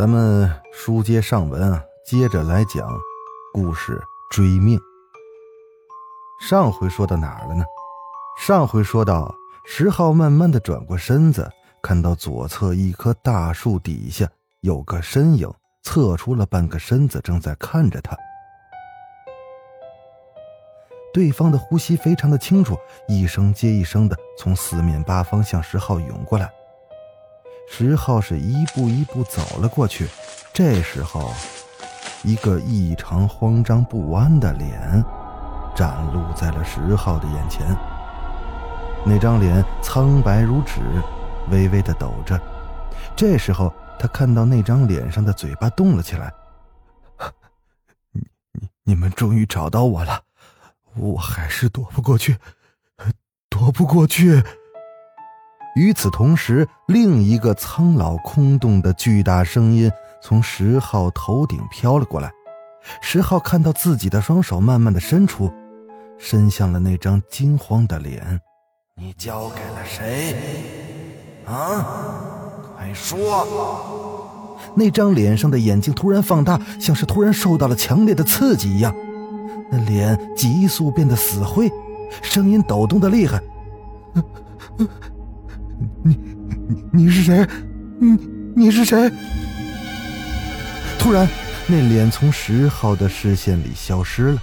咱们书接上文啊，接着来讲故事追命。上回说到哪儿了呢？上回说到石浩慢慢的转过身子，看到左侧一棵大树底下有个身影，侧出了半个身子，正在看着他。对方的呼吸非常的清楚，一声接一声的从四面八方向石浩涌过来。石浩是一步一步走了过去，这时候，一个异常慌张不安的脸展露在了石浩的眼前。那张脸苍白如纸，微微的抖着。这时候，他看到那张脸上的嘴巴动了起来。你、你、你们终于找到我了，我还是躲不过去，躲不过去。与此同时，另一个苍老空洞的巨大声音从石浩头顶飘了过来。石浩看到自己的双手慢慢的伸出，伸向了那张惊慌的脸。你交给了谁？啊，快说！那张脸上的眼睛突然放大，像是突然受到了强烈的刺激一样。那脸急速变得死灰，声音抖动的厉害。你你你是谁？你你是谁？突然，那脸从石浩的视线里消失了。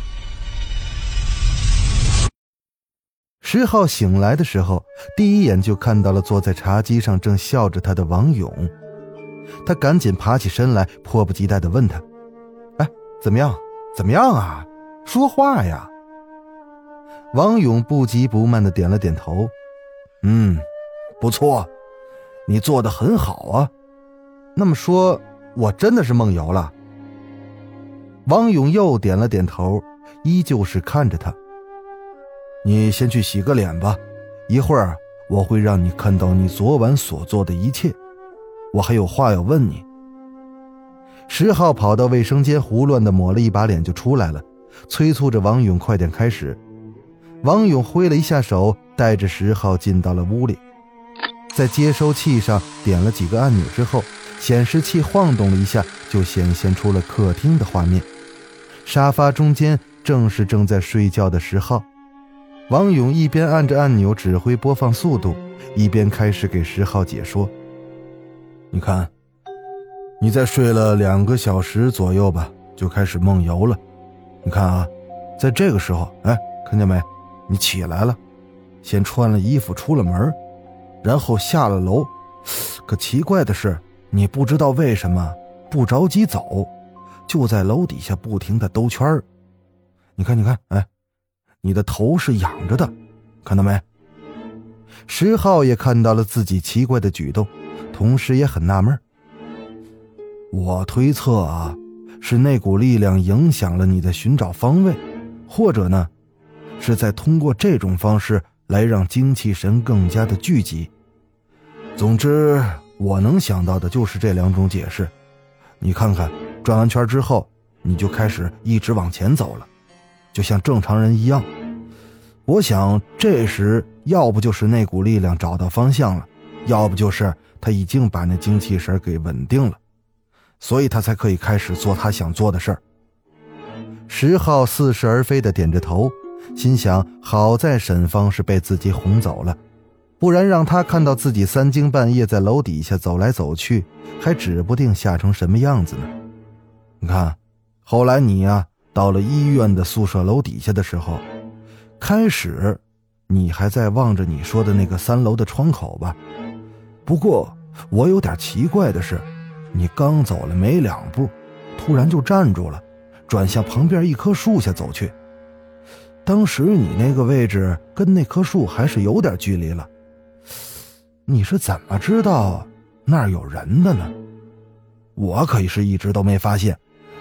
石浩醒来的时候，第一眼就看到了坐在茶几上正笑着他的王勇。他赶紧爬起身来，迫不及待的问他：“哎，怎么样？怎么样啊？说话呀！”王勇不急不慢的点了点头：“嗯。”不错，你做的很好啊。那么说，我真的是梦游了。王勇又点了点头，依旧是看着他。你先去洗个脸吧，一会儿我会让你看到你昨晚所做的一切。我还有话要问你。石浩跑到卫生间，胡乱的抹了一把脸就出来了，催促着王勇快点开始。王勇挥了一下手，带着石浩进到了屋里。在接收器上点了几个按钮之后，显示器晃动了一下，就显现出了客厅的画面。沙发中间正是正在睡觉的石浩。王勇一边按着按钮指挥播放速度，一边开始给石浩解说：“你看，你在睡了两个小时左右吧，就开始梦游了。你看啊，在这个时候，哎，看见没？你起来了，先穿了衣服出了门。”然后下了楼，可奇怪的是，你不知道为什么不着急走，就在楼底下不停的兜圈你看，你看，哎，你的头是仰着的，看到没？石浩也看到了自己奇怪的举动，同时也很纳闷。我推测啊，是那股力量影响了你的寻找方位，或者呢，是在通过这种方式来让精气神更加的聚集。总之，我能想到的就是这两种解释。你看看，转完圈之后，你就开始一直往前走了，就像正常人一样。我想，这时要不就是那股力量找到方向了，要不就是他已经把那精气神给稳定了，所以他才可以开始做他想做的事儿。石浩似是而非的点着头，心想：好在沈芳是被自己哄走了。不然让他看到自己三更半夜在楼底下走来走去，还指不定吓成什么样子呢。你看，后来你呀到了医院的宿舍楼底下的时候，开始你还在望着你说的那个三楼的窗口吧？不过我有点奇怪的是，你刚走了没两步，突然就站住了，转向旁边一棵树下走去。当时你那个位置跟那棵树还是有点距离了。你是怎么知道那儿有人的呢？我可是一直都没发现，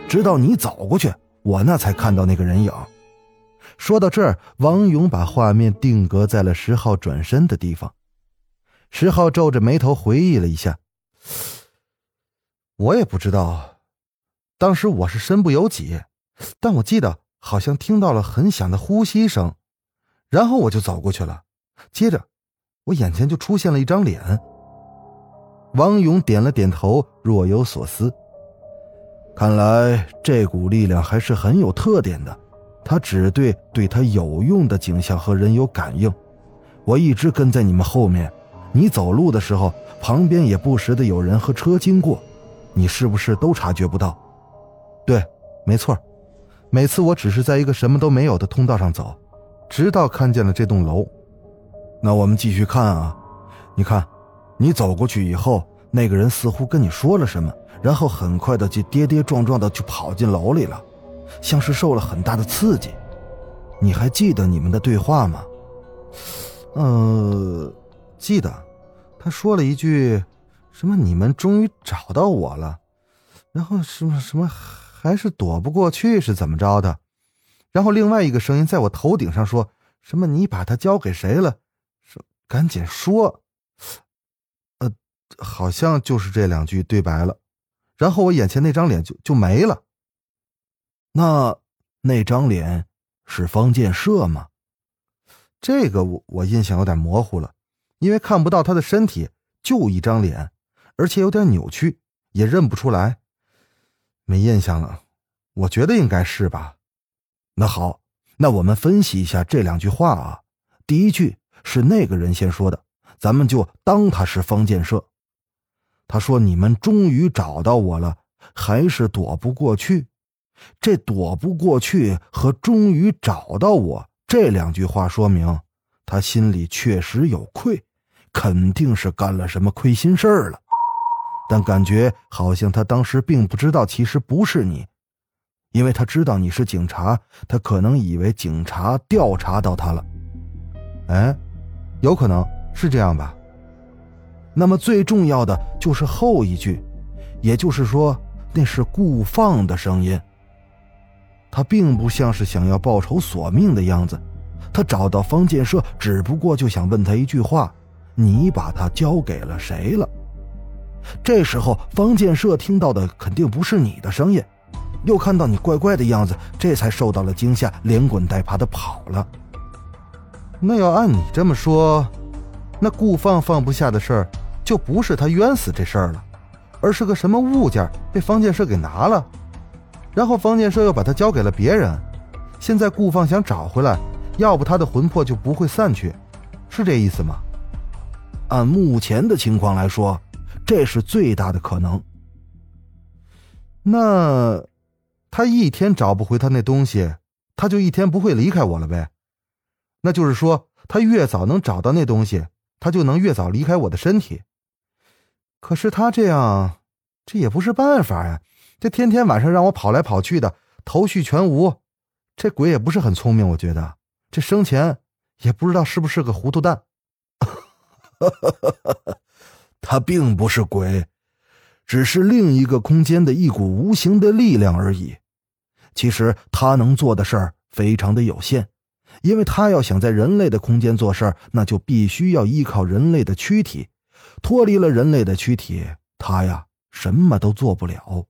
直到你走过去，我那才看到那个人影。说到这儿，王勇把画面定格在了十号转身的地方。十号皱着眉头回忆了一下：“我也不知道，当时我是身不由己，但我记得好像听到了很响的呼吸声，然后我就走过去了。接着，我眼前就出现了一张脸。”王勇点了点头，若有所思。看来这股力量还是很有特点的。他只对对他有用的景象和人有感应。我一直跟在你们后面，你走路的时候，旁边也不时的有人和车经过，你是不是都察觉不到？对，没错。每次我只是在一个什么都没有的通道上走，直到看见了这栋楼。那我们继续看啊，你看，你走过去以后，那个人似乎跟你说了什么，然后很快的就跌跌撞撞的就跑进楼里了。像是受了很大的刺激，你还记得你们的对话吗？呃，记得，他说了一句，什么“你们终于找到我了”，然后什么什么还是躲不过去是怎么着的？然后另外一个声音在我头顶上说什么“你把他交给谁了”，说赶紧说，呃，好像就是这两句对白了，然后我眼前那张脸就就没了。那那张脸是方建设吗？这个我我印象有点模糊了，因为看不到他的身体，就一张脸，而且有点扭曲，也认不出来，没印象了。我觉得应该是吧。那好，那我们分析一下这两句话啊。第一句是那个人先说的，咱们就当他是方建设。他说：“你们终于找到我了，还是躲不过去。”这躲不过去和终于找到我这两句话，说明他心里确实有愧，肯定是干了什么亏心事儿了。但感觉好像他当时并不知道，其实不是你，因为他知道你是警察，他可能以为警察调查到他了。哎，有可能是这样吧。那么最重要的就是后一句，也就是说那是顾放的声音。他并不像是想要报仇索命的样子，他找到方建设，只不过就想问他一句话：“你把他交给了谁了？”这时候，方建设听到的肯定不是你的声音，又看到你怪怪的样子，这才受到了惊吓，连滚带爬的跑了。那要按你这么说，那顾放放不下的事儿，就不是他冤死这事儿了，而是个什么物件被方建设给拿了。然后方建设又把他交给了别人，现在顾放想找回来，要不他的魂魄就不会散去，是这意思吗？按目前的情况来说，这是最大的可能。那他一天找不回他那东西，他就一天不会离开我了呗？那就是说，他越早能找到那东西，他就能越早离开我的身体。可是他这样，这也不是办法呀。这天天晚上让我跑来跑去的，头绪全无。这鬼也不是很聪明，我觉得这生前也不知道是不是个糊涂蛋。他并不是鬼，只是另一个空间的一股无形的力量而已。其实他能做的事儿非常的有限，因为他要想在人类的空间做事儿，那就必须要依靠人类的躯体。脱离了人类的躯体，他呀什么都做不了。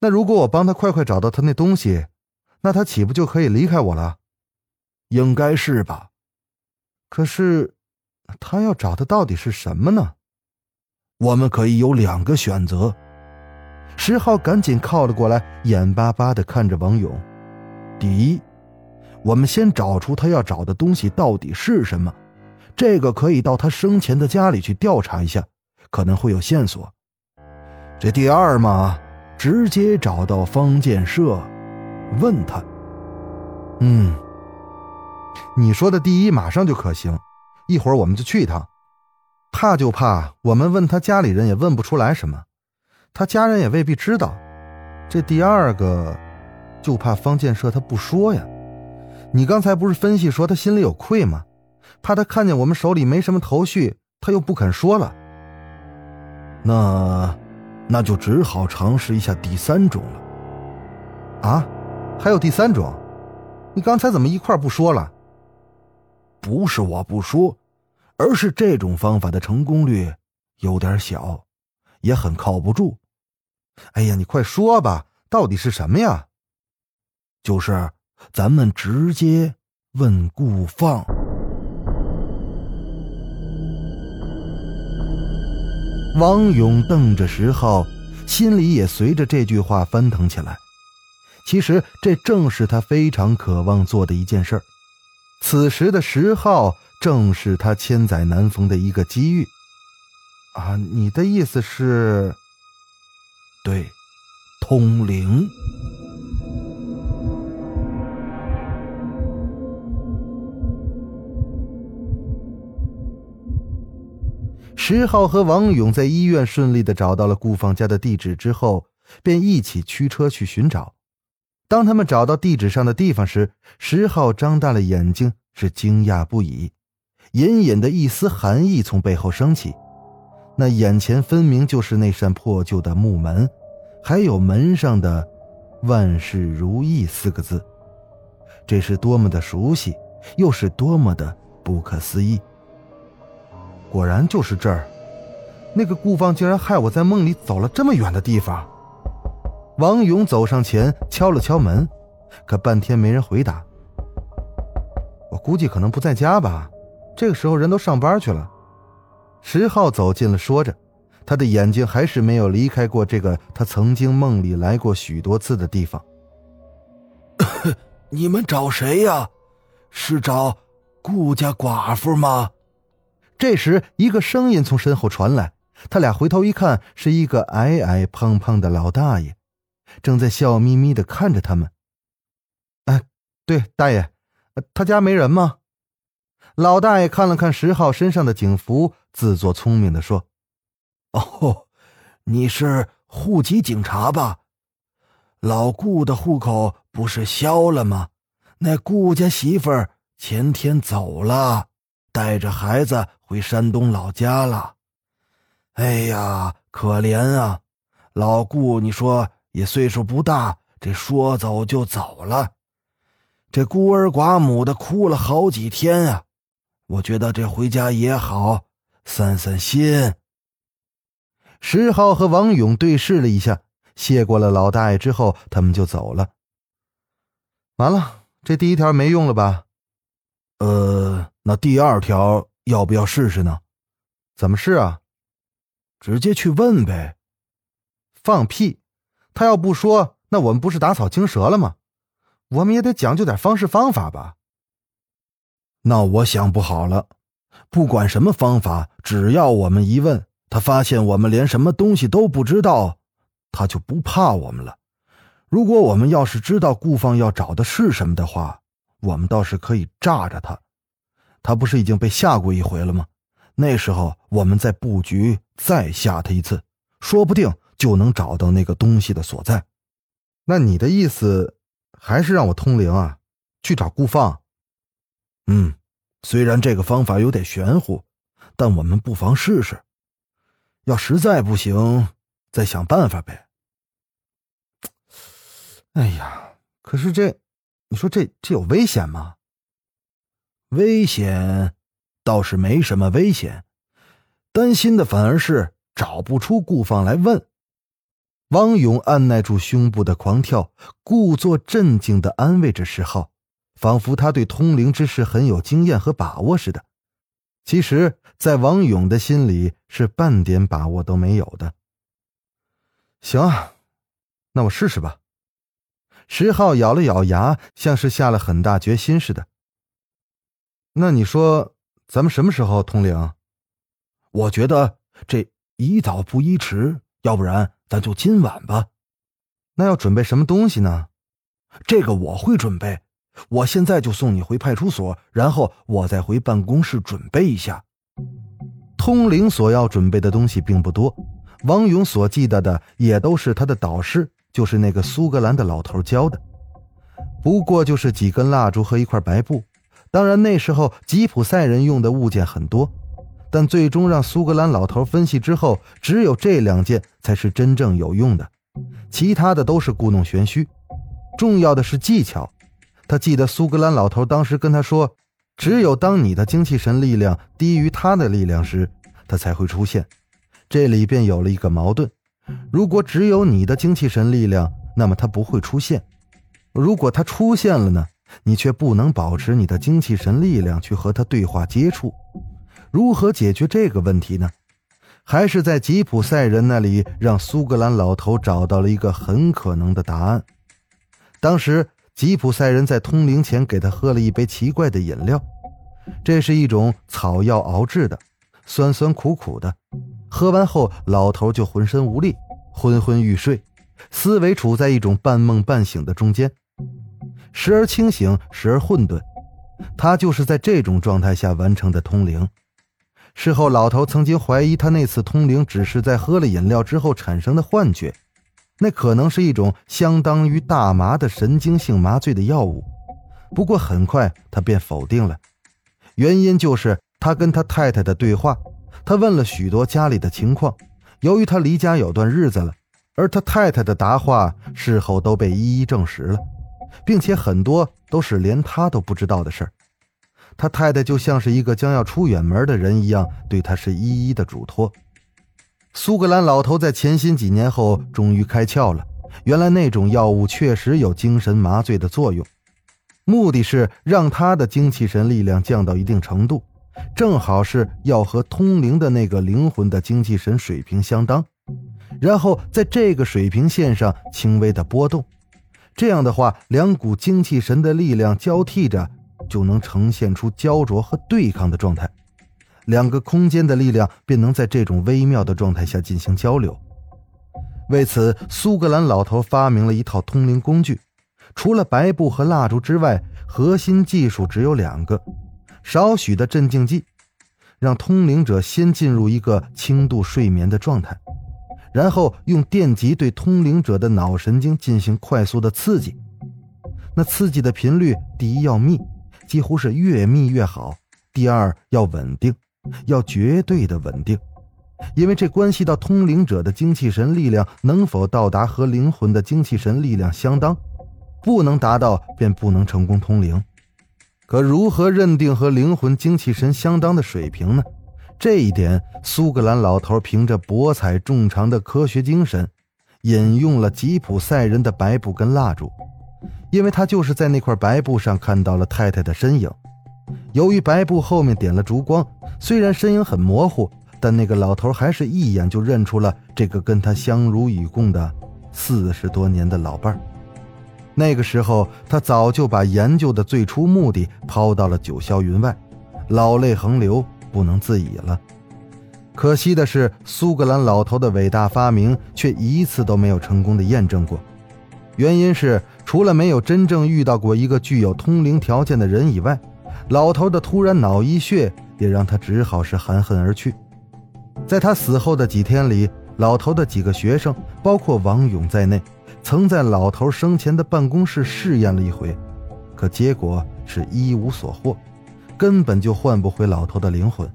那如果我帮他快快找到他那东西，那他岂不就可以离开我了？应该是吧。可是，他要找的到底是什么呢？我们可以有两个选择。石浩赶紧靠了过来，眼巴巴的看着王勇。第一，我们先找出他要找的东西到底是什么，这个可以到他生前的家里去调查一下，可能会有线索。这第二嘛。直接找到方建设，问他。嗯，你说的第一马上就可行，一会儿我们就去一趟。怕就怕我们问他家里人也问不出来什么，他家人也未必知道。这第二个，就怕方建设他不说呀。你刚才不是分析说他心里有愧吗？怕他看见我们手里没什么头绪，他又不肯说了。那。那就只好尝试一下第三种了。啊，还有第三种？你刚才怎么一块不说了？不是我不说，而是这种方法的成功率有点小，也很靠不住。哎呀，你快说吧，到底是什么呀？就是咱们直接问顾放。王勇瞪着石浩，心里也随着这句话翻腾起来。其实这正是他非常渴望做的一件事。此时的石浩正是他千载难逢的一个机遇。啊，你的意思是？对，通灵。石浩和王勇在医院顺利的找到了顾放家的地址之后，便一起驱车去寻找。当他们找到地址上的地方时，石浩张大了眼睛，是惊讶不已，隐隐的一丝寒意从背后升起。那眼前分明就是那扇破旧的木门，还有门上的“万事如意”四个字，这是多么的熟悉，又是多么的不可思议。果然就是这儿，那个顾放竟然害我在梦里走了这么远的地方。王勇走上前敲了敲门，可半天没人回答。我估计可能不在家吧，这个时候人都上班去了。石浩走近了，说着，他的眼睛还是没有离开过这个他曾经梦里来过许多次的地方。你们找谁呀？是找顾家寡妇吗？这时，一个声音从身后传来。他俩回头一看，是一个矮矮胖胖的老大爷，正在笑眯眯的看着他们。哎，对，大爷，他家没人吗？老大爷看了看石浩身上的警服，自作聪明的说：“哦，你是户籍警察吧？老顾的户口不是消了吗？那顾家媳妇儿前天走了，带着孩子。”回山东老家了，哎呀，可怜啊！老顾，你说也岁数不大，这说走就走了，这孤儿寡母的哭了好几天啊！我觉得这回家也好，散散心。石浩和王勇对视了一下，谢过了老大爷之后，他们就走了。完了，这第一条没用了吧？呃，那第二条。要不要试试呢？怎么试啊？直接去问呗。放屁！他要不说，那我们不是打草惊蛇了吗？我们也得讲究点方式方法吧。那我想不好了，不管什么方法，只要我们一问，他发现我们连什么东西都不知道，他就不怕我们了。如果我们要是知道顾放要找的是什么的话，我们倒是可以炸着他。他不是已经被吓过一回了吗？那时候我们在布局，再吓他一次，说不定就能找到那个东西的所在。那你的意思还是让我通灵啊，去找顾放？嗯，虽然这个方法有点玄乎，但我们不妨试试。要实在不行，再想办法呗。哎呀，可是这，你说这这有危险吗？危险倒是没什么危险，担心的反而是找不出顾放来问。汪勇按耐住胸部的狂跳，故作镇静的安慰着石浩，仿佛他对通灵之事很有经验和把握似的。其实，在王勇的心里是半点把握都没有的。行，那我试试吧。石浩咬了咬牙，像是下了很大决心似的。那你说，咱们什么时候通灵？我觉得这宜早不宜迟，要不然咱就今晚吧。那要准备什么东西呢？这个我会准备，我现在就送你回派出所，然后我再回办公室准备一下。通灵所要准备的东西并不多，王勇所记得的也都是他的导师，就是那个苏格兰的老头教的，不过就是几根蜡烛和一块白布。当然，那时候吉普赛人用的物件很多，但最终让苏格兰老头分析之后，只有这两件才是真正有用的，其他的都是故弄玄虚。重要的是技巧。他记得苏格兰老头当时跟他说：“只有当你的精气神力量低于他的力量时，他才会出现。”这里便有了一个矛盾：如果只有你的精气神力量，那么他不会出现；如果他出现了呢？你却不能保持你的精气神力量去和他对话接触。如何解决这个问题呢？还是在吉普赛人那里，让苏格兰老头找到了一个很可能的答案。当时。吉普赛人在通灵前给他喝了一杯奇怪的饮料，这是一种草药熬制的，酸酸苦苦的。喝完后，老头就浑身无力，昏昏欲睡，思维处在一种半梦半醒的中间，时而清醒，时而混沌。他就是在这种状态下完成的通灵。事后，老头曾经怀疑他那次通灵只是在喝了饮料之后产生的幻觉。那可能是一种相当于大麻的神经性麻醉的药物，不过很快他便否定了，原因就是他跟他太太的对话，他问了许多家里的情况，由于他离家有段日子了，而他太太的答话事后都被一一证实了，并且很多都是连他都不知道的事儿，他太太就像是一个将要出远门的人一样，对他是一一的嘱托。苏格兰老头在潜心几年后，终于开窍了。原来那种药物确实有精神麻醉的作用，目的是让他的精气神力量降到一定程度，正好是要和通灵的那个灵魂的精气神水平相当，然后在这个水平线上轻微的波动。这样的话，两股精气神的力量交替着，就能呈现出焦灼和对抗的状态。两个空间的力量便能在这种微妙的状态下进行交流。为此，苏格兰老头发明了一套通灵工具。除了白布和蜡烛之外，核心技术只有两个：少许的镇静剂，让通灵者先进入一个轻度睡眠的状态，然后用电极对通灵者的脑神经进行快速的刺激。那刺激的频率，第一要密，几乎是越密越好；第二要稳定。要绝对的稳定，因为这关系到通灵者的精气神力量能否到达和灵魂的精气神力量相当，不能达到便不能成功通灵。可如何认定和灵魂精气神相当的水平呢？这一点，苏格兰老头凭着博采众长的科学精神，引用了吉普赛人的白布跟蜡烛，因为他就是在那块白布上看到了太太的身影。由于白布后面点了烛光，虽然身影很模糊，但那个老头还是一眼就认出了这个跟他相濡以共的四十多年的老伴儿。那个时候，他早就把研究的最初目的抛到了九霄云外，老泪横流，不能自已了。可惜的是，苏格兰老头的伟大发明却一次都没有成功的验证过。原因是，除了没有真正遇到过一个具有通灵条件的人以外。老头的突然脑溢血也让他只好是含恨而去。在他死后的几天里，老头的几个学生，包括王勇在内，曾在老头生前的办公室试验了一回，可结果是一无所获，根本就换不回老头的灵魂。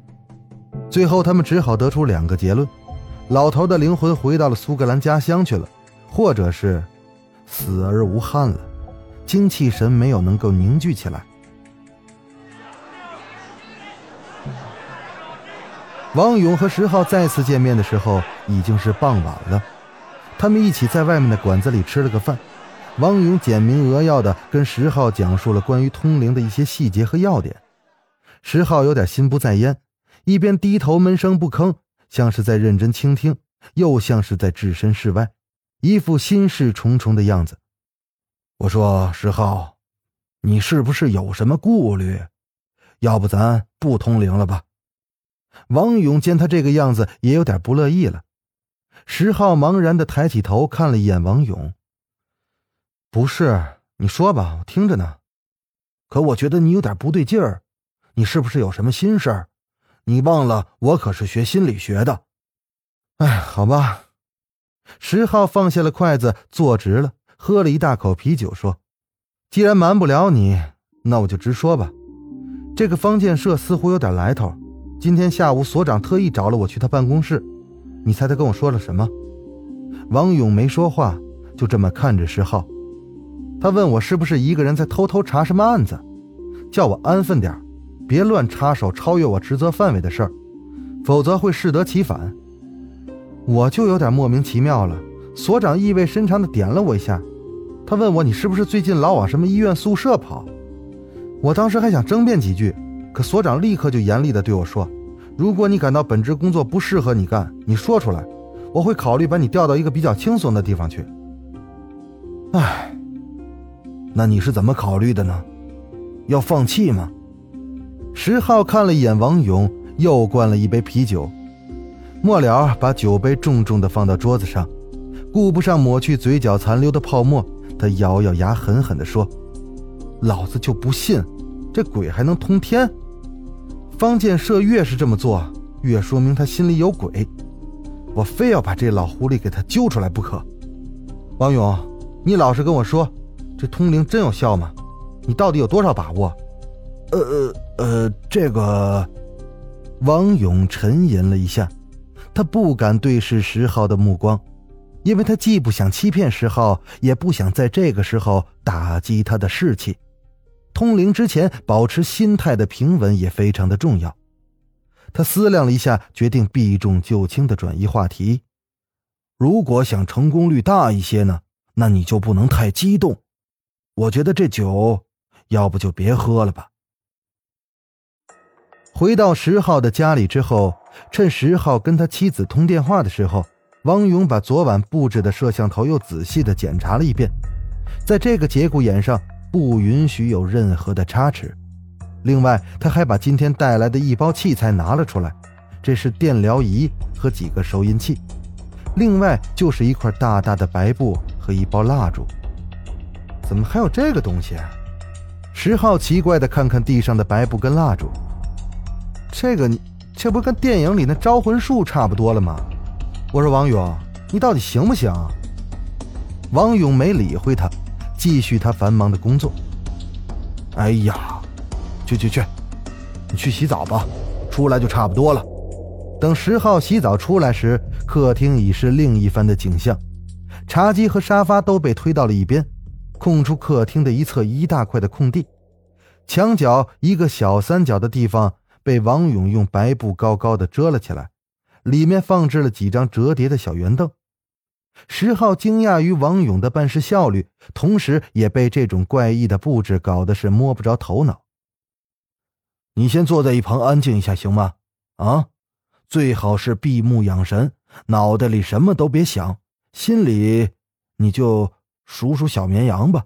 最后，他们只好得出两个结论：老头的灵魂回到了苏格兰家乡去了，或者是死而无憾了，精气神没有能够凝聚起来。王勇和石浩再次见面的时候已经是傍晚了，他们一起在外面的馆子里吃了个饭。王勇简明扼要的跟石浩讲述了关于通灵的一些细节和要点。石浩有点心不在焉，一边低头闷声不吭，像是在认真倾听，又像是在置身事外，一副心事重重的样子。我说：“石浩，你是不是有什么顾虑？要不咱不通灵了吧？”王勇见他这个样子，也有点不乐意了。石浩茫然的抬起头看了一眼王勇：“不是，你说吧，我听着呢。可我觉得你有点不对劲儿，你是不是有什么心事儿？你忘了我可是学心理学的。”哎，好吧。石浩放下了筷子，坐直了，喝了一大口啤酒，说：“既然瞒不了你，那我就直说吧。这个方建设似乎有点来头。”今天下午所长特意找了我去他办公室，你猜他跟我说了什么？王勇没说话，就这么看着石浩。他问我是不是一个人在偷偷查什么案子，叫我安分点别乱插手超越我职责范围的事儿，否则会适得其反。我就有点莫名其妙了。所长意味深长地点了我一下，他问我你是不是最近老往什么医院宿舍跑？我当时还想争辩几句。可所长立刻就严厉地对我说：“如果你感到本职工作不适合你干，你说出来，我会考虑把你调到一个比较轻松的地方去。”唉，那你是怎么考虑的呢？要放弃吗？石浩看了一眼王勇，又灌了一杯啤酒，末了把酒杯重重地放到桌子上，顾不上抹去嘴角残留的泡沫，他咬咬牙，狠狠地说：“老子就不信，这鬼还能通天！”方建设越是这么做，越说明他心里有鬼。我非要把这老狐狸给他揪出来不可。王勇，你老实跟我说，这通灵真有效吗？你到底有多少把握？呃呃呃，这个……王勇沉吟了一下，他不敢对视石浩的目光，因为他既不想欺骗石浩，也不想在这个时候打击他的士气。通灵之前，保持心态的平稳也非常的重要。他思量了一下，决定避重就轻的转移话题。如果想成功率大一些呢，那你就不能太激动。我觉得这酒，要不就别喝了吧。回到石浩的家里之后，趁石浩跟他妻子通电话的时候，王勇把昨晚布置的摄像头又仔细的检查了一遍，在这个节骨眼上。不允许有任何的差池。另外，他还把今天带来的一包器材拿了出来，这是电疗仪和几个收音器，另外就是一块大大的白布和一包蜡烛。怎么还有这个东西？石浩奇怪的看看地上的白布跟蜡烛，这个，这不跟电影里那招魂术差不多了吗？我说王勇，你到底行不行？王勇没理会他。继续他繁忙的工作。哎呀，去去去，你去洗澡吧，出来就差不多了。等十号洗澡出来时，客厅已是另一番的景象，茶几和沙发都被推到了一边，空出客厅的一侧一大块的空地。墙角一个小三角的地方被王勇用白布高高的遮了起来，里面放置了几张折叠的小圆凳。石浩惊讶于王勇的办事效率，同时也被这种怪异的布置搞得是摸不着头脑。你先坐在一旁安静一下，行吗？啊，最好是闭目养神，脑袋里什么都别想，心里你就数数小绵羊吧。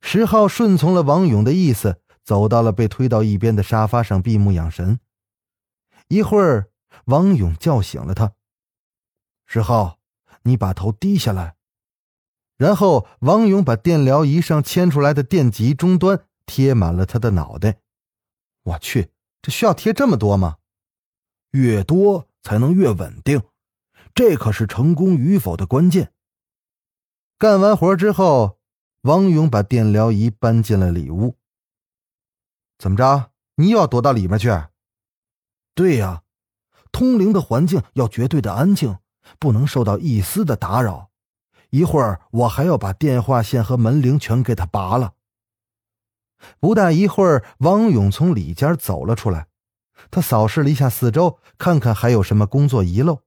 石浩顺从了王勇的意思，走到了被推到一边的沙发上，闭目养神。一会儿，王勇叫醒了他，石浩。你把头低下来，然后王勇把电疗仪上牵出来的电极终端贴满了他的脑袋。我去，这需要贴这么多吗？越多才能越稳定，这可是成功与否的关键。干完活之后，王勇把电疗仪搬进了里屋。怎么着？你又要躲到里面去？对呀，通灵的环境要绝对的安静。不能受到一丝的打扰。一会儿我还要把电话线和门铃全给他拔了。不大一会儿，王勇从里间走了出来。他扫视了一下四周，看看还有什么工作遗漏，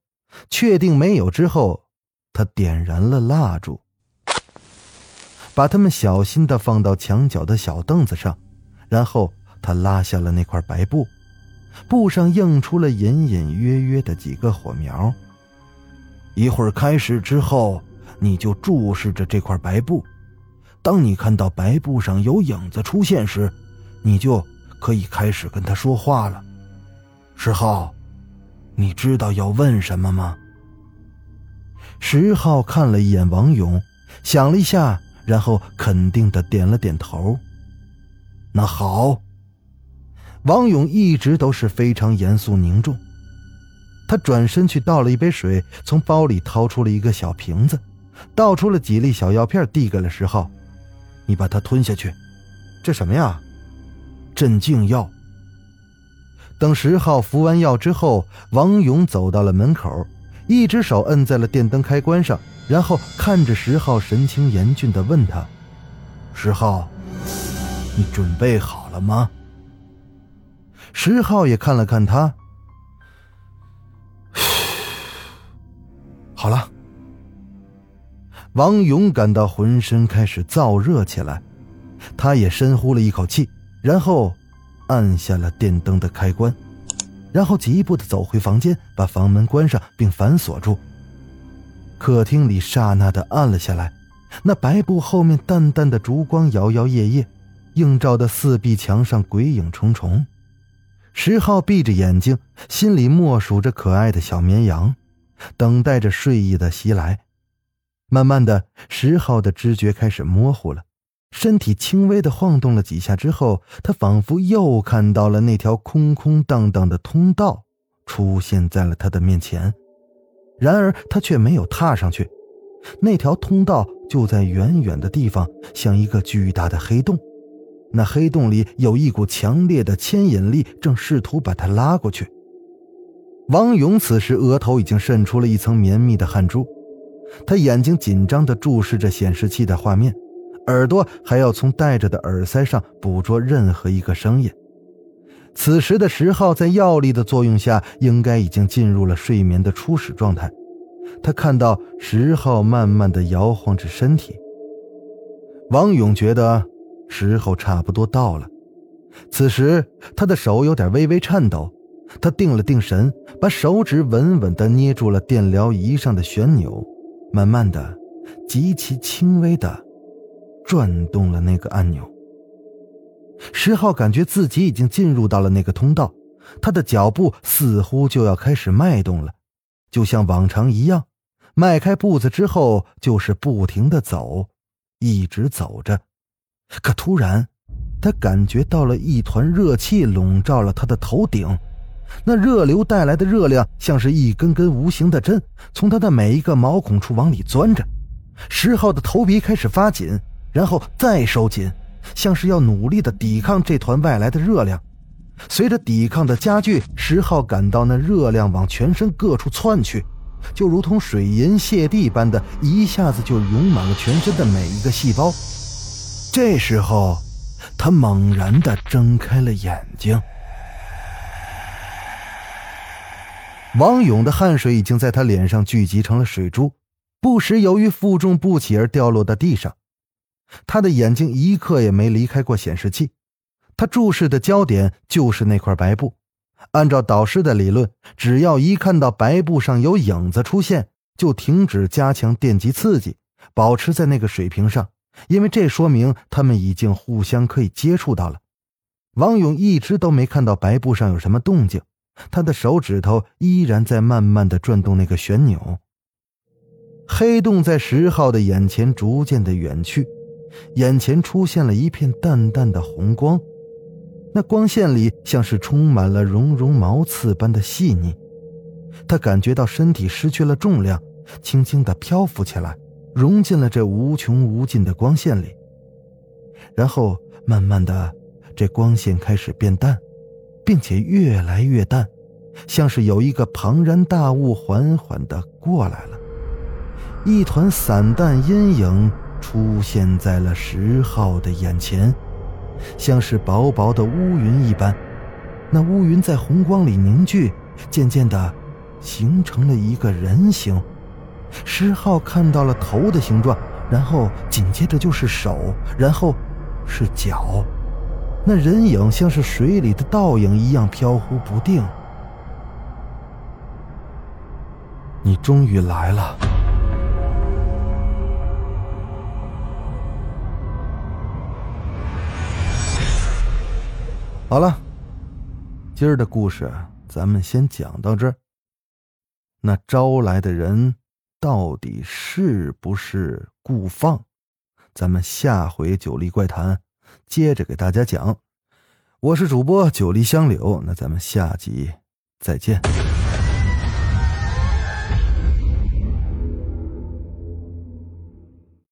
确定没有之后，他点燃了蜡烛，把它们小心的放到墙角的小凳子上，然后他拉下了那块白布，布上映出了隐隐约约的几个火苗。一会儿开始之后，你就注视着这块白布。当你看到白布上有影子出现时，你就可以开始跟他说话了。石浩，你知道要问什么吗？石浩看了一眼王勇，想了一下，然后肯定的点了点头。那好。王勇一直都是非常严肃凝重。他转身去倒了一杯水，从包里掏出了一个小瓶子，倒出了几粒小药片，递给了石浩：“你把它吞下去。这什么呀？镇静药。”等石浩服完药之后，王勇走到了门口，一只手摁在了电灯开关上，然后看着石浩，神情严峻的问他：“石浩，你准备好了吗？”石浩也看了看他，好了。王勇感到浑身开始燥热起来，他也深呼了一口气，然后按下了电灯的开关，然后急步的走回房间，把房门关上并反锁住。客厅里刹那的暗了下来，那白布后面淡淡的烛光摇摇曳曳，映照的四壁墙上鬼影重重。石浩闭着眼睛，心里默数着可爱的小绵羊，等待着睡意的袭来。慢慢的，石浩的知觉开始模糊了，身体轻微的晃动了几下之后，他仿佛又看到了那条空空荡荡的通道出现在了他的面前。然而他却没有踏上去，那条通道就在远远的地方，像一个巨大的黑洞。那黑洞里有一股强烈的牵引力，正试图把他拉过去。王勇此时额头已经渗出了一层绵密的汗珠。他眼睛紧张地注视着显示器的画面，耳朵还要从戴着的耳塞上捕捉任何一个声音。此时的石浩在药力的作用下，应该已经进入了睡眠的初始状态。他看到石浩慢慢地摇晃着身体。王勇觉得时候差不多到了，此时他的手有点微微颤抖。他定了定神，把手指稳稳地捏住了电疗仪上的旋钮。慢慢的，极其轻微的转动了那个按钮。石浩感觉自己已经进入到了那个通道，他的脚步似乎就要开始迈动了，就像往常一样，迈开步子之后就是不停的走，一直走着。可突然，他感觉到了一团热气笼罩了他的头顶。那热流带来的热量，像是一根根无形的针，从他的每一个毛孔处往里钻着。石浩的头皮开始发紧，然后再收紧，像是要努力的抵抗这团外来的热量。随着抵抗的加剧，石浩感到那热量往全身各处窜去，就如同水银泻地般的，一下子就涌满了全身的每一个细胞。这时候，他猛然的睁开了眼睛。王勇的汗水已经在他脸上聚集成了水珠，不时由于负重不起而掉落到地上。他的眼睛一刻也没离开过显示器，他注视的焦点就是那块白布。按照导师的理论，只要一看到白布上有影子出现，就停止加强电极刺激，保持在那个水平上，因为这说明他们已经互相可以接触到了。王勇一直都没看到白布上有什么动静。他的手指头依然在慢慢的转动那个旋钮。黑洞在石浩的眼前逐渐的远去，眼前出现了一片淡淡的红光，那光线里像是充满了绒绒毛刺般的细腻。他感觉到身体失去了重量，轻轻的漂浮起来，融进了这无穷无尽的光线里。然后慢慢的，这光线开始变淡。并且越来越淡，像是有一个庞然大物缓缓的过来了。一团散淡阴影出现在了石浩的眼前，像是薄薄的乌云一般。那乌云在红光里凝聚，渐渐的形成了一个人形。石浩看到了头的形状，然后紧接着就是手，然后是脚。那人影像是水里的倒影一样飘忽不定。你终于来了。好了，今儿的故事咱们先讲到这儿。那招来的人到底是不是顾放？咱们下回《九黎怪谈》。接着给大家讲，我是主播九黎香柳，那咱们下集再见。